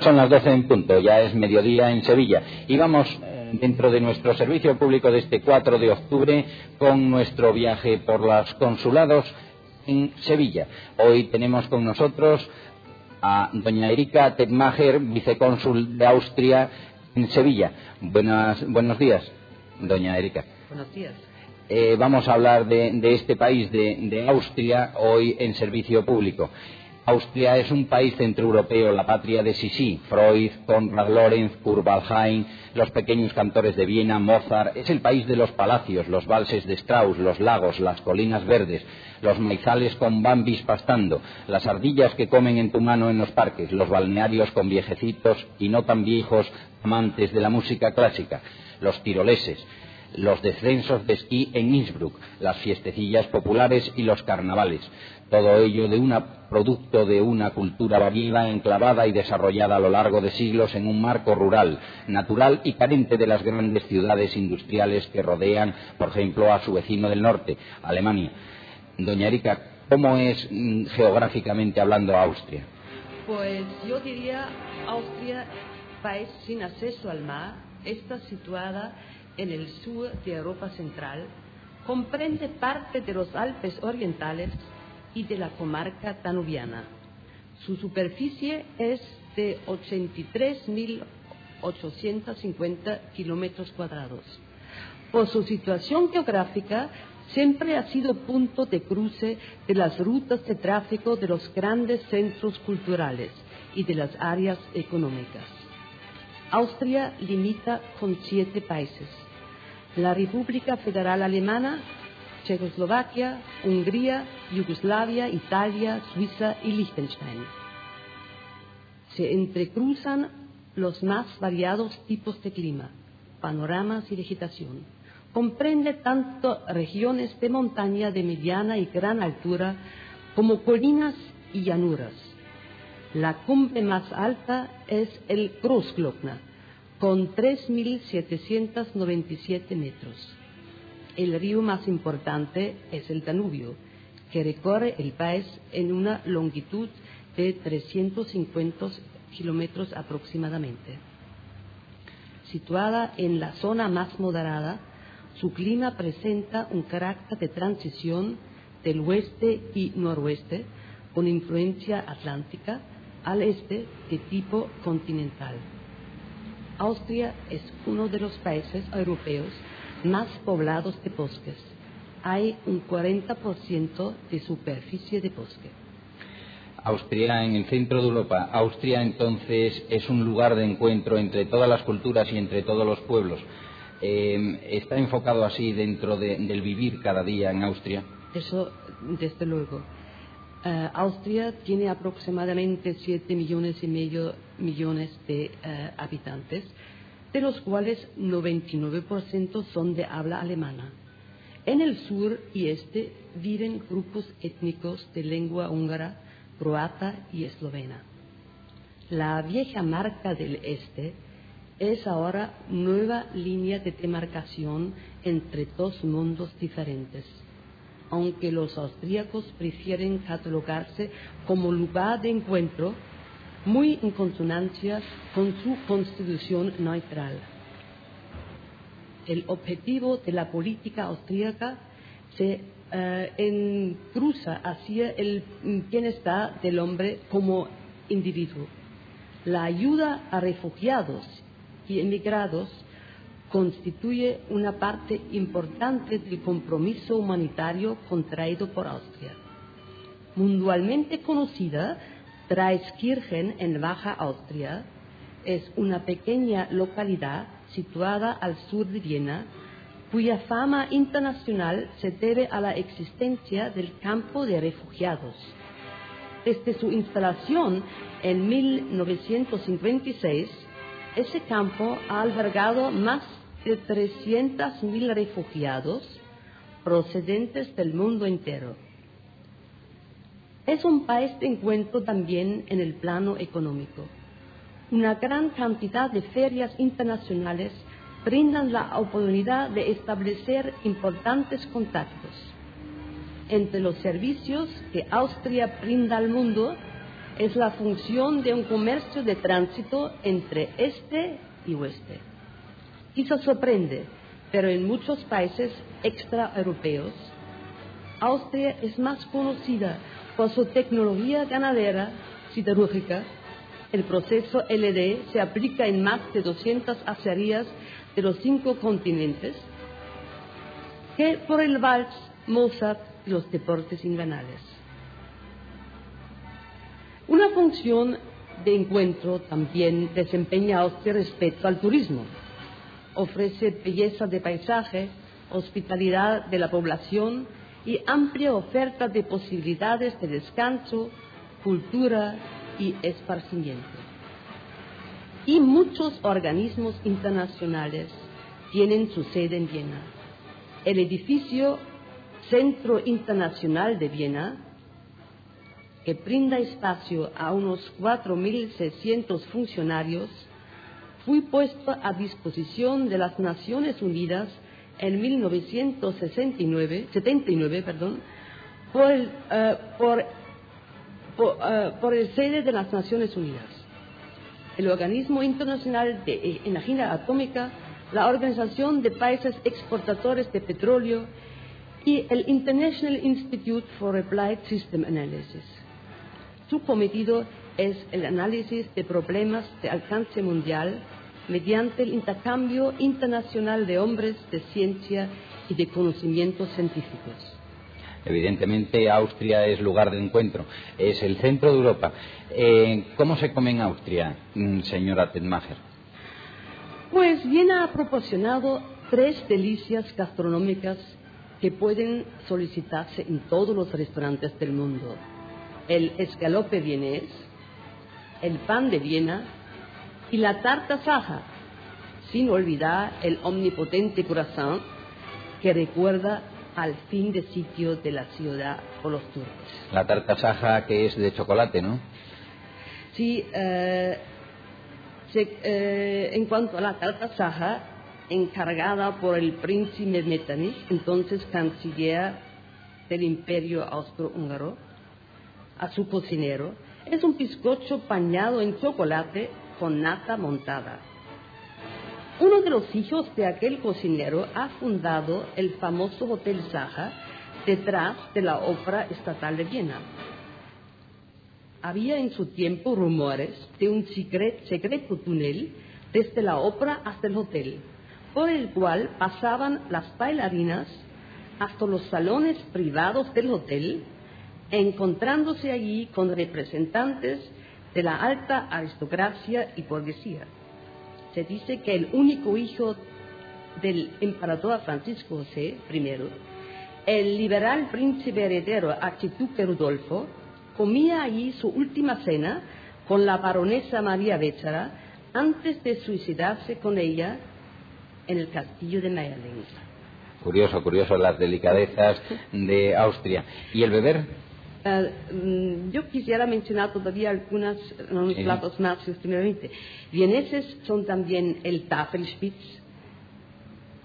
Son las 12 en punto, ya es mediodía en Sevilla. Y vamos eh, dentro de nuestro servicio público de este 4 de octubre con nuestro viaje por los consulados en Sevilla. Hoy tenemos con nosotros a doña Erika Tedmacher, vicecónsul de Austria en Sevilla. buenos días, doña Erika. Buenos días. Eh, vamos a hablar de, este país, de Austria, hoy en servicio público. Austria es un país centroeuropeo, la patria de Sisi, Freud, Konrad Lorenz, Kurt Waldheim, los pequeños cantores de Viena, Mozart. Es el país de los palacios, los valses de Strauss, los lagos, las colinas verdes, los maizales con bambis pastando, las ardillas que comen en tu mano en los parques, los balnearios con viejecitos y no tan viejos amantes de la música clásica, los tiroleses los descensos de esquí en Innsbruck, las fiestecillas populares y los carnavales. Todo ello de un producto de una cultura variada, enclavada y desarrollada a lo largo de siglos en un marco rural, natural y carente de las grandes ciudades industriales que rodean, por ejemplo, a su vecino del norte, Alemania. Doña Erika, ¿cómo es mm, geográficamente hablando Austria? Pues yo diría Austria, país sin acceso al mar, está situada en el sur de Europa Central, comprende parte de los Alpes Orientales y de la comarca danubiana. Su superficie es de 83.850 kilómetros cuadrados. Por su situación geográfica, siempre ha sido punto de cruce de las rutas de tráfico de los grandes centros culturales y de las áreas económicas. Austria limita con siete países. La República Federal Alemana Checoslovaquia, Hungría, Yugoslavia, Italia, Suiza y Liechtenstein. Se entrecruzan los más variados tipos de clima, panoramas y vegetación. Comprende tanto regiones de montaña de mediana y gran altura como colinas y llanuras. La cumbre más alta es el Großglockner, con 3.797 metros. El río más importante es el Danubio, que recorre el país en una longitud de 350 kilómetros aproximadamente. Situada en la zona más moderada, su clima presenta un carácter de transición del oeste y noroeste, con influencia atlántica, al este de tipo continental. Austria es uno de los países europeos más poblados de bosques. Hay un 40% de superficie de bosque. Austria en el centro de Europa. Austria entonces es un lugar de encuentro entre todas las culturas y entre todos los pueblos. Eh, ¿Está enfocado así dentro del vivir cada día en Austria? Eso, desde luego. Eh, Austria tiene aproximadamente 7 millones y medio millones de eh, habitantes de los cuales 99% son de habla alemana. En el sur y este viven grupos étnicos de lengua húngara, croata y eslovena. La vieja marca del este es ahora nueva línea de demarcación entre dos mundos diferentes. Aunque los austríacos prefieren catalogarse como lugar de encuentro, muy en consonancia con su constitución neutral. El objetivo de la política austríaca se eh, encruza hacia el bienestar del hombre como individuo. La ayuda a refugiados y emigrados constituye una parte importante del compromiso humanitario contraído por Austria. Mundialmente conocida, Dreiskirchen en Baja Austria es una pequeña localidad situada al sur de Viena, cuya fama internacional se debe a la existencia del campo de refugiados. Desde su instalación en 1956, ese campo ha albergado más de 300.000 refugiados procedentes del mundo entero. Es un país de encuentro también en el plano económico. Una gran cantidad de ferias internacionales brindan la oportunidad de establecer importantes contactos. Entre los servicios que Austria brinda al mundo es la función de un comercio de tránsito entre este y oeste. Quizá sorprende, pero en muchos países extraeuropeos, Austria es más conocida por su tecnología ganadera siderúrgica. El proceso LD se aplica en más de 200 acerías de los cinco continentes que por el vals, Mozart y los deportes invernales. Una función de encuentro también desempeña Austria respecto al turismo. Ofrece belleza de paisaje, hospitalidad de la población y amplia oferta de posibilidades de descanso, cultura y esparcimiento. Y muchos organismos internacionales tienen su sede en Viena. El edificio Centro Internacional de Viena que brinda espacio a unos 4.600 funcionarios, fue puesto a disposición de las Naciones Unidas en 1969 79, perdón, por, el, eh, por, eh, por, el sede de las Naciones Unidas, el Organismo Internacional de Energía Atómica, la Organización de Países Exportadores de Petróleo y el International Institute for Applied System Analysis. Su cometido es el análisis de problemas de alcance mundial mediante el intercambio internacional de hombres de ciencia y de conocimientos científicos. Evidentemente, Austria es lugar de encuentro, es el centro de Europa. Eh, ¿Cómo se come en Austria, mm, señora Tedmacher? Pues Viena ha proporcionado tres delicias gastronómicas que pueden solicitarse en todos los restaurantes del mundo el escalope vienés, el pan de Viena y la tarta saja, sin olvidar el omnipotente corazón que recuerda al fin de sitio de la ciudad por los turcos. La tarta saja que es de chocolate, ¿no? Sí, eh, eh, en cuanto a la tarta saja, encargada por el príncipe Metternich, entonces canciller del imperio austrohúngaro, a su cocinero es un bizcocho pañado en chocolate con nata montada. Uno de los hijos de aquel cocinero ha fundado el famoso Hotel Saja detrás de la Ópera Estatal de Viena. Había en su tiempo rumores de un secreto túnel desde la ópera hasta el hotel, por el cual pasaban las bailarinas hasta los salones privados del hotel encontrándose allí con representantes de la alta aristocracia y burguesía. Se dice que el único hijo del emperador Francisco José I, el liberal príncipe heredero archiduque Rudolfo, comía allí su última cena con la baronesa María Béchara antes de suicidarse con ella en el castillo de Mayerling. Curioso, curioso las delicadezas de Austria. ¿Y el beber? Eh, mm, yo quisiera mencionar todavía algunos platos más, primeramente. Vieneses son también el Tafelspitz,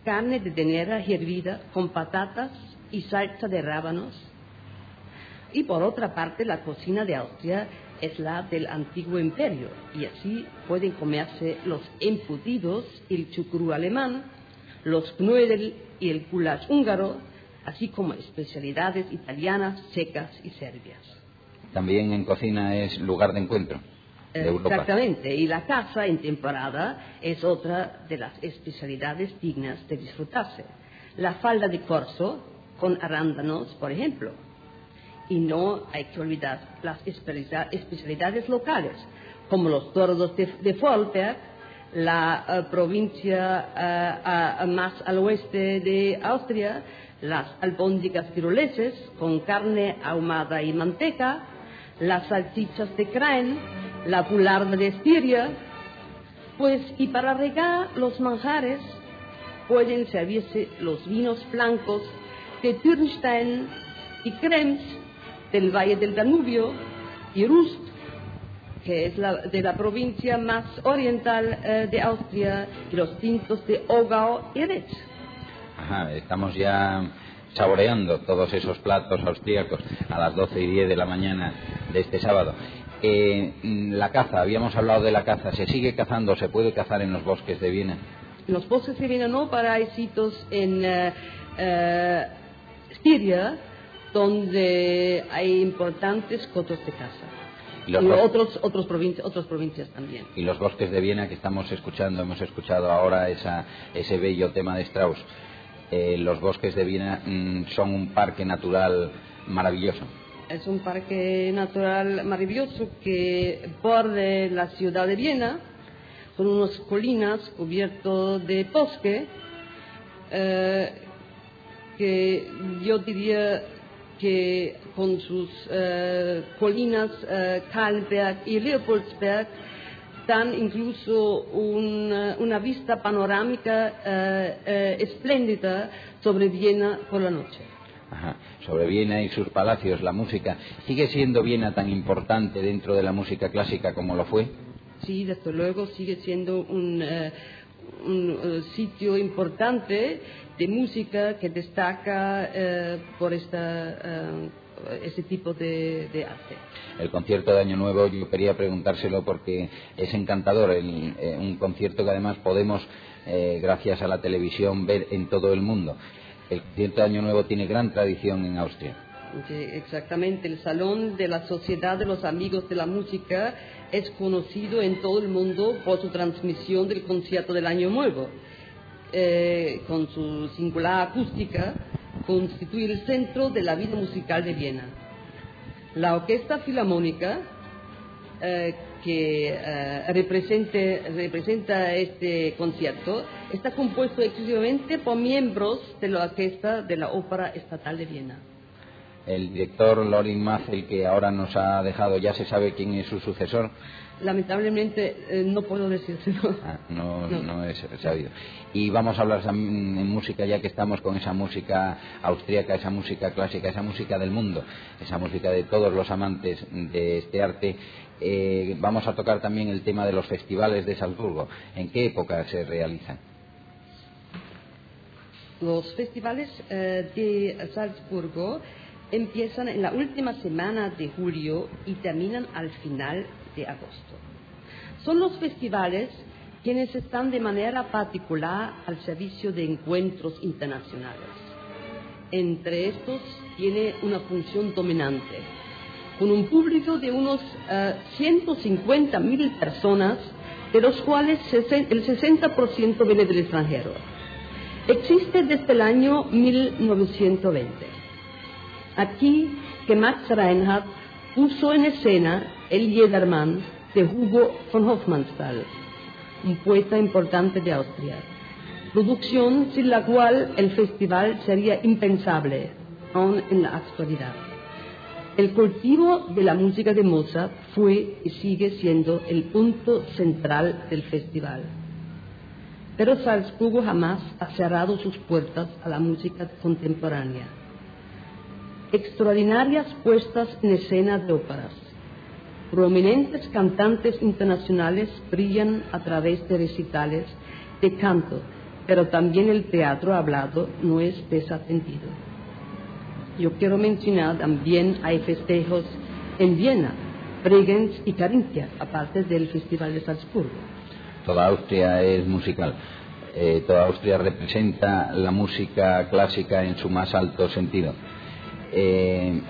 carne de ternera hervida con patatas y salsa de rábanos. Y por otra parte, la cocina de Austria es la del antiguo imperio y así pueden comerse los embutidos, el chucrú alemán, los knödel y el goulash húngaro, así como especialidades italianas, secas y serbias. También en cocina es lugar de encuentro. De. Exactamente, y la caza en temporada es otra de las especialidades dignas de disfrutarse. La falda de corso con arándanos, por ejemplo. Y no hay que olvidar las especialidad- especialidades locales, como los tordos de, de Vorarlberg, la eh, provincia a- a más al oeste de Austria, las albóndigas tiroleses con carne ahumada y manteca, las salchichas de Krain, la bularda de Estiria, pues y para regar los manjares pueden servirse los vinos blancos de Türnstein y Krems del Valle del Danubio y Rust, que es la, de la provincia más oriental eh, de Austria, y los tintos de Ogau y Retz. Ajá, estamos ya saboreando todos esos platos austríacos a las 12 y 10 de la mañana de este sábado. Eh, mm, la caza, habíamos hablado de la caza. ¿Se sigue cazando? ¿Se puede cazar en los bosques de Viena? En los bosques de Viena no, para hay sitios en eh, eh, Siria donde hay importantes cotos de caza. Y los otros, otros provinci- otras provincias también. Y los bosques de Viena que estamos escuchando, hemos escuchado ahora esa, ese bello tema de Strauss. Eh, los bosques de Viena mm, son un parque natural maravilloso. Es un parque natural maravilloso que borde la ciudad de Viena, con unas colinas cubiertas de bosque, eh, que yo diría que con sus eh, colinas eh, Kahlenberg y Leopoldsberg dan incluso una, una vista panorámica eh, eh, espléndida sobre Viena por la noche. Ajá. Sobre Viena y sus palacios, la música. ¿Sigue siendo Viena tan importante dentro de la música clásica como lo fue? Sí, desde luego sigue siendo un, eh, un, eh, sitio importante de música que destaca eh, por esta, eh, este tipo de, arte. El concierto de Año Nuevo, yo quería preguntárselo porque es encantador, un concierto que además podemos, gracias a la televisión, ver en todo el mundo. El concierto de Año Nuevo tiene gran tradición en Austria. Exactamente, el Salón de la Sociedad de los Amigos de la Música es conocido en todo el mundo por su transmisión del concierto del Año Nuevo. Eh, con su singular acústica, constituye el centro de la vida musical de Viena. La Orquesta Filarmónica, eh, que eh, representa este concierto, está compuesto exclusivamente por miembros de la Orquesta de la Ópera Estatal de Viena. El director Lorin Mazel, que ahora nos ha dejado, ya se sabe quién es su sucesor. Lamentablemente eh, no puedo decírselo. Ah, no, No. no es sabido. Y vamos a hablar en música, ya que estamos con esa música austríaca, esa música clásica, esa música del mundo, esa música de todos los amantes de este arte. Eh, vamos a tocar también el tema de los festivales de Salzburgo. ¿En qué época se realizan? Los festivales eh, de Salzburgo empiezan en la última semana de julio y terminan al final de agosto. Son los festivales quienes están de manera particular al servicio de encuentros internacionales. Entre estos tiene una función dominante, con un público de unos eh, 150.000 personas, de los cuales el 60% viene del extranjero. Existe desde el año 1920. Aquí que Max Reinhardt puso en escena el Jedermann de Hugo von Hofmannsthal, un poeta importante de Austria, producción sin la cual el festival sería impensable, aún en la actualidad. El cultivo de la música de Mozart fue y sigue siendo el punto central del festival. Pero Salzburgo jamás ha cerrado sus puertas a la música contemporánea. Extraordinarias puestas en escena de óperas. Prominentes cantantes internacionales brillan a través de recitales de canto, pero también el teatro hablado no es desatendido. Yo quiero mencionar también hay festejos en Viena, Bregenz y Carinthia, aparte del Festival de Salzburgo. Toda Austria es musical. Eh, toda Austria representa la música clásica en su más alto sentido. Eh,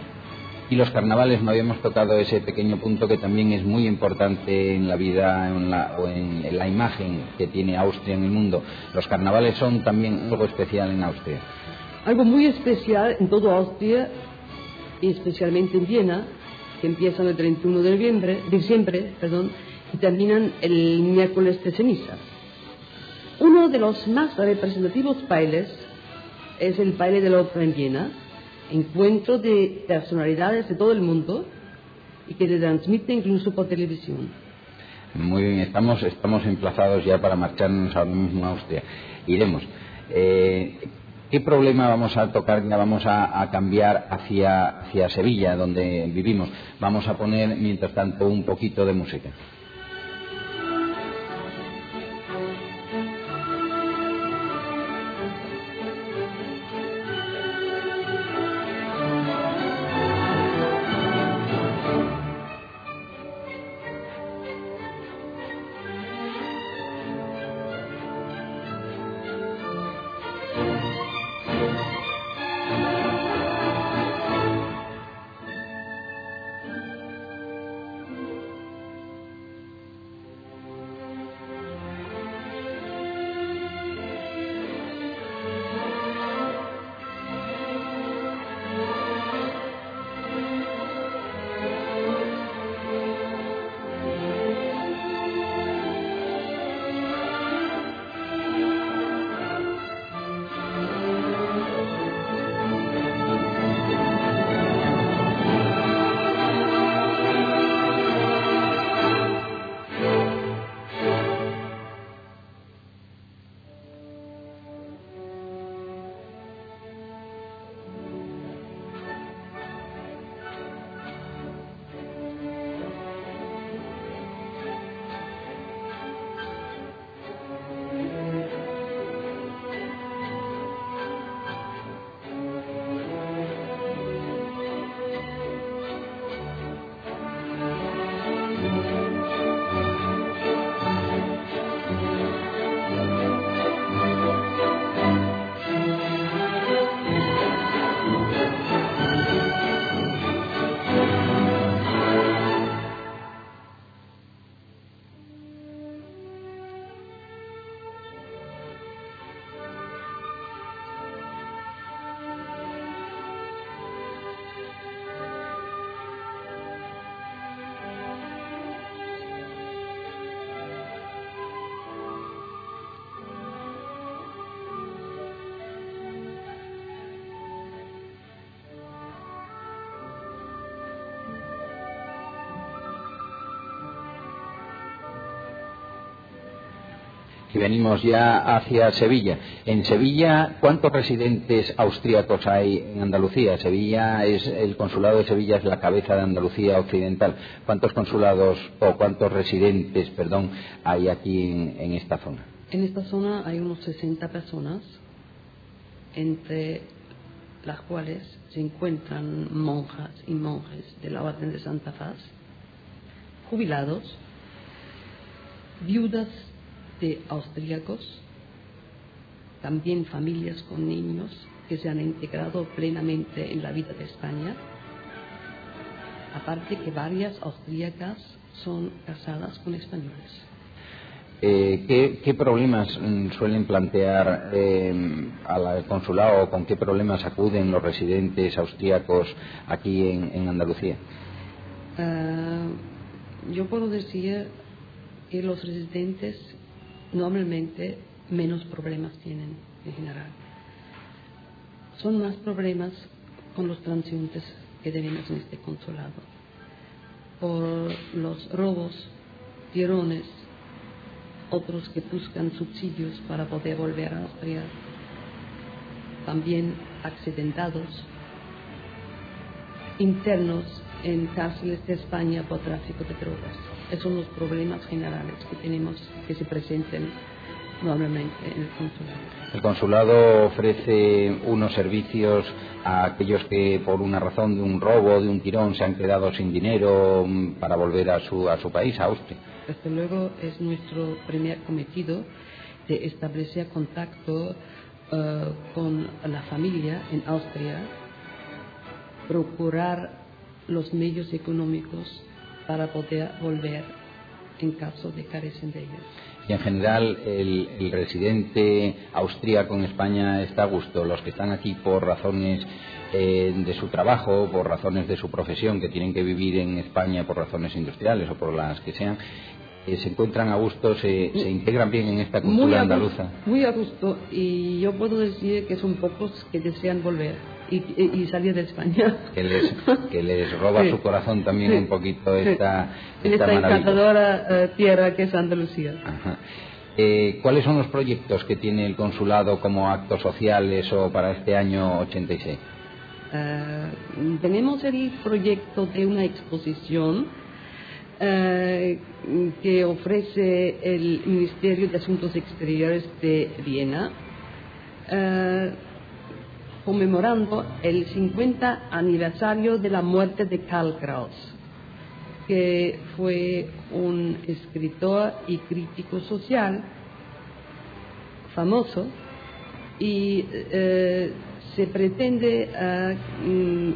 y los carnavales no habíamos tocado ese pequeño punto que también es muy importante en la vida en la, o en, la imagen que tiene Austria en el mundo. Los carnavales son también algo especial en Austria. Algo muy especial en toda Austria y especialmente en Viena, que empiezan el 31 de noviembre, diciembre perdón, y terminan el miércoles de ceniza. Uno de los más representativos bailes es el baile de la ópera en Viena, encuentro de personalidades de todo el mundo y que se transmite incluso por televisión. Muy bien, estamos, estamos emplazados ya para marcharnos ahora mismo a Austria. Iremos. Eh, ¿Qué problema vamos a tocar? Ya vamos a, a, cambiar hacia, hacia Sevilla, donde vivimos. Vamos a poner, mientras tanto, un poquito de música. Y venimos ya hacia Sevilla. En Sevilla, ¿cuántos residentes austríacos hay en Andalucía? Sevilla es el consulado de Sevilla es la cabeza de Andalucía occidental. ¿Cuántos consulados o cuántos residentes, perdón, hay aquí en, en esta zona? En esta zona hay unos 60 personas, entre las cuales se encuentran monjas y monjes de la Orden de Santa Faz, jubilados, viudas de austríacos, también familias con niños que se han integrado plenamente en la vida de España, aparte que varias austríacas son casadas con españoles. Eh, ¿qué, ¿qué, problemas mm, suelen plantear eh, al consulado o con qué problemas acuden los residentes austríacos aquí en, en Andalucía? Uh, yo puedo decir que los residentes normalmente menos problemas tienen en general. Son más problemas con los transeúntes que tenemos en este consulado, por los robos, tirones, otros que buscan subsidios para poder volver a Austria, también accidentados, internos en cárceles de España por tráfico de drogas. Esos son los problemas generales que tenemos que se presenten normalmente en el consulado. El consulado ofrece unos servicios a aquellos que por una razón de un robo, de un tirón, se han quedado sin dinero mm, para volver a su, a su país, a Austria. Desde luego es nuestro primer cometido de establecer contacto eh, con la familia en Austria, procurar los medios económicos para poder volver en caso de carecen de ellos. Y en general el, el residente austríaco en España está a gusto. Los que están aquí por razones eh, de su trabajo, por razones de su profesión, que tienen que vivir en España por razones industriales o por las que sean, eh, se encuentran a gusto, se, se, integran bien en esta cultura muy andaluza. Gusto, muy a gusto. Y yo puedo decir que son pocos que desean volver y, y, salir de España. Que les, que les roba sí. su corazón también Sí. un poquito esta, esta esta encantadora eh, tierra que es Andalucía. Ajá. Eh, ¿Cuáles son los proyectos que tiene el consulado como actos sociales o para este año 86? Eh, tenemos el proyecto de una exposición eh, que ofrece el Ministerio de Asuntos Exteriores de Viena, eh, conmemorando el 50 aniversario de la muerte de Karl Kraus, que fue un escritor y crítico social famoso y eh, se pretende eh, mm,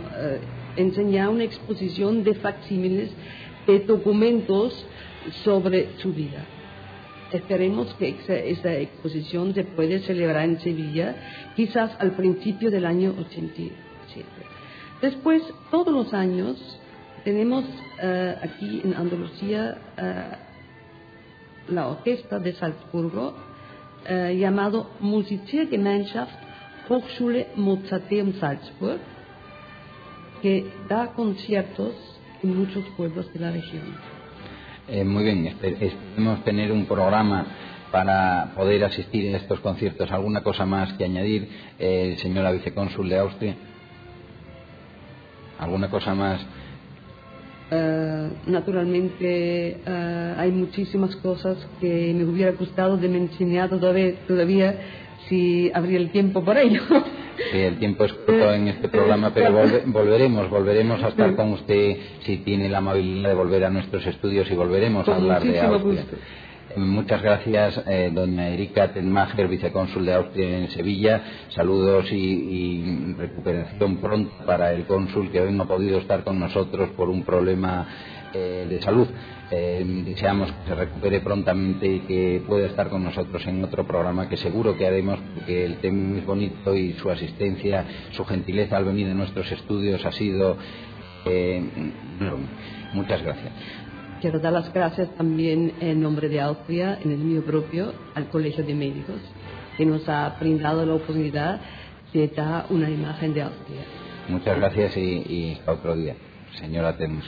enseñar una exposición de facsímiles de documentos sobre su vida. Esperemos que esa exposición se puede celebrar en Sevilla, quizás al principio del año 87. Después, todos los años, tenemos eh, aquí en Andalucía eh, la orquesta de Salzburgo, eh, llamado Musiziergemeinschaft Hochschule Mozarteum Salzburg, que da conciertos en muchos pueblos de la región. Eh, muy bien, esper- esperemos tener un programa para poder asistir a estos conciertos. ¿Alguna cosa más que añadir, eh, señora vicecónsul de Austria? ¿Alguna cosa más? Eh, naturalmente eh, hay muchísimas cosas que me hubiera gustado de mencionar todavía, todavía si habría el tiempo para ello. Sí, el tiempo es corto en este programa, pero volve- volveremos, volveremos a estar con usted si tiene la amabilidad de volver a nuestros estudios y volveremos a hablar de Austria. gusto. Eh, Muchas gracias, eh, doña Erika Tenmacher, vicecónsul de Austria en Sevilla. Saludos y, y recuperación pronto para el cónsul que hoy no ha podido estar con nosotros por un problema eh, de salud. Eh, deseamos que se recupere prontamente y que pueda estar con nosotros en otro programa que seguro que haremos porque el tema es bonito y su asistencia, su gentileza al venir a nuestros estudios ha sido eh. Muchas gracias. Quiero dar las gracias también en nombre de Austria, en el mío propio, al Colegio de Médicos, que nos ha brindado la oportunidad de dar una imagen de Austria. Muchas gracias y, y hasta otro día. Señora Temus.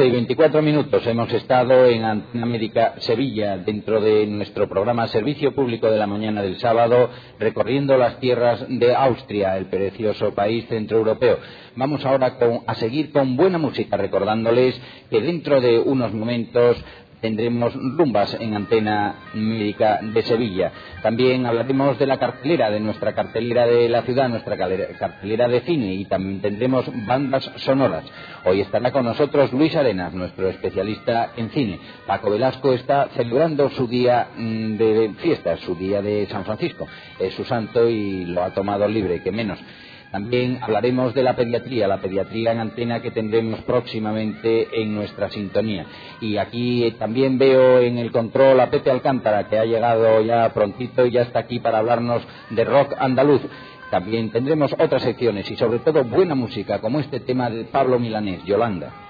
12 y 24 minutos hemos estado en Antena Médica Sevilla, dentro de nuestro programa Servicio Público de la Mañana del sábado, recorriendo las tierras de Austria, el precioso país centroeuropeo. Vamos ahora a seguir con buena música, recordándoles que dentro de unos momentos tendremos rumbas en Antena Médica de Sevilla. También hablaremos de la cartelera, de nuestra cartelera de la ciudad, nuestra cartelera de cine y también tendremos bandas sonoras. Hoy estará con nosotros Luis Arenas, nuestro especialista en cine. Paco Velasco está celebrando su día mm, de fiesta, su día de San Francisco. Es su santo y lo ha tomado libre, que menos. También hablaremos de la pediatría, la pediatría en antena que tendremos próximamente en nuestra sintonía. Y aquí también veo en el control a Pepe Alcántara, que ha llegado ya prontito y ya está aquí para hablarnos de rock andaluz. También tendremos otras secciones y sobre todo buena música, como este tema de Pablo Milanés, Yolanda.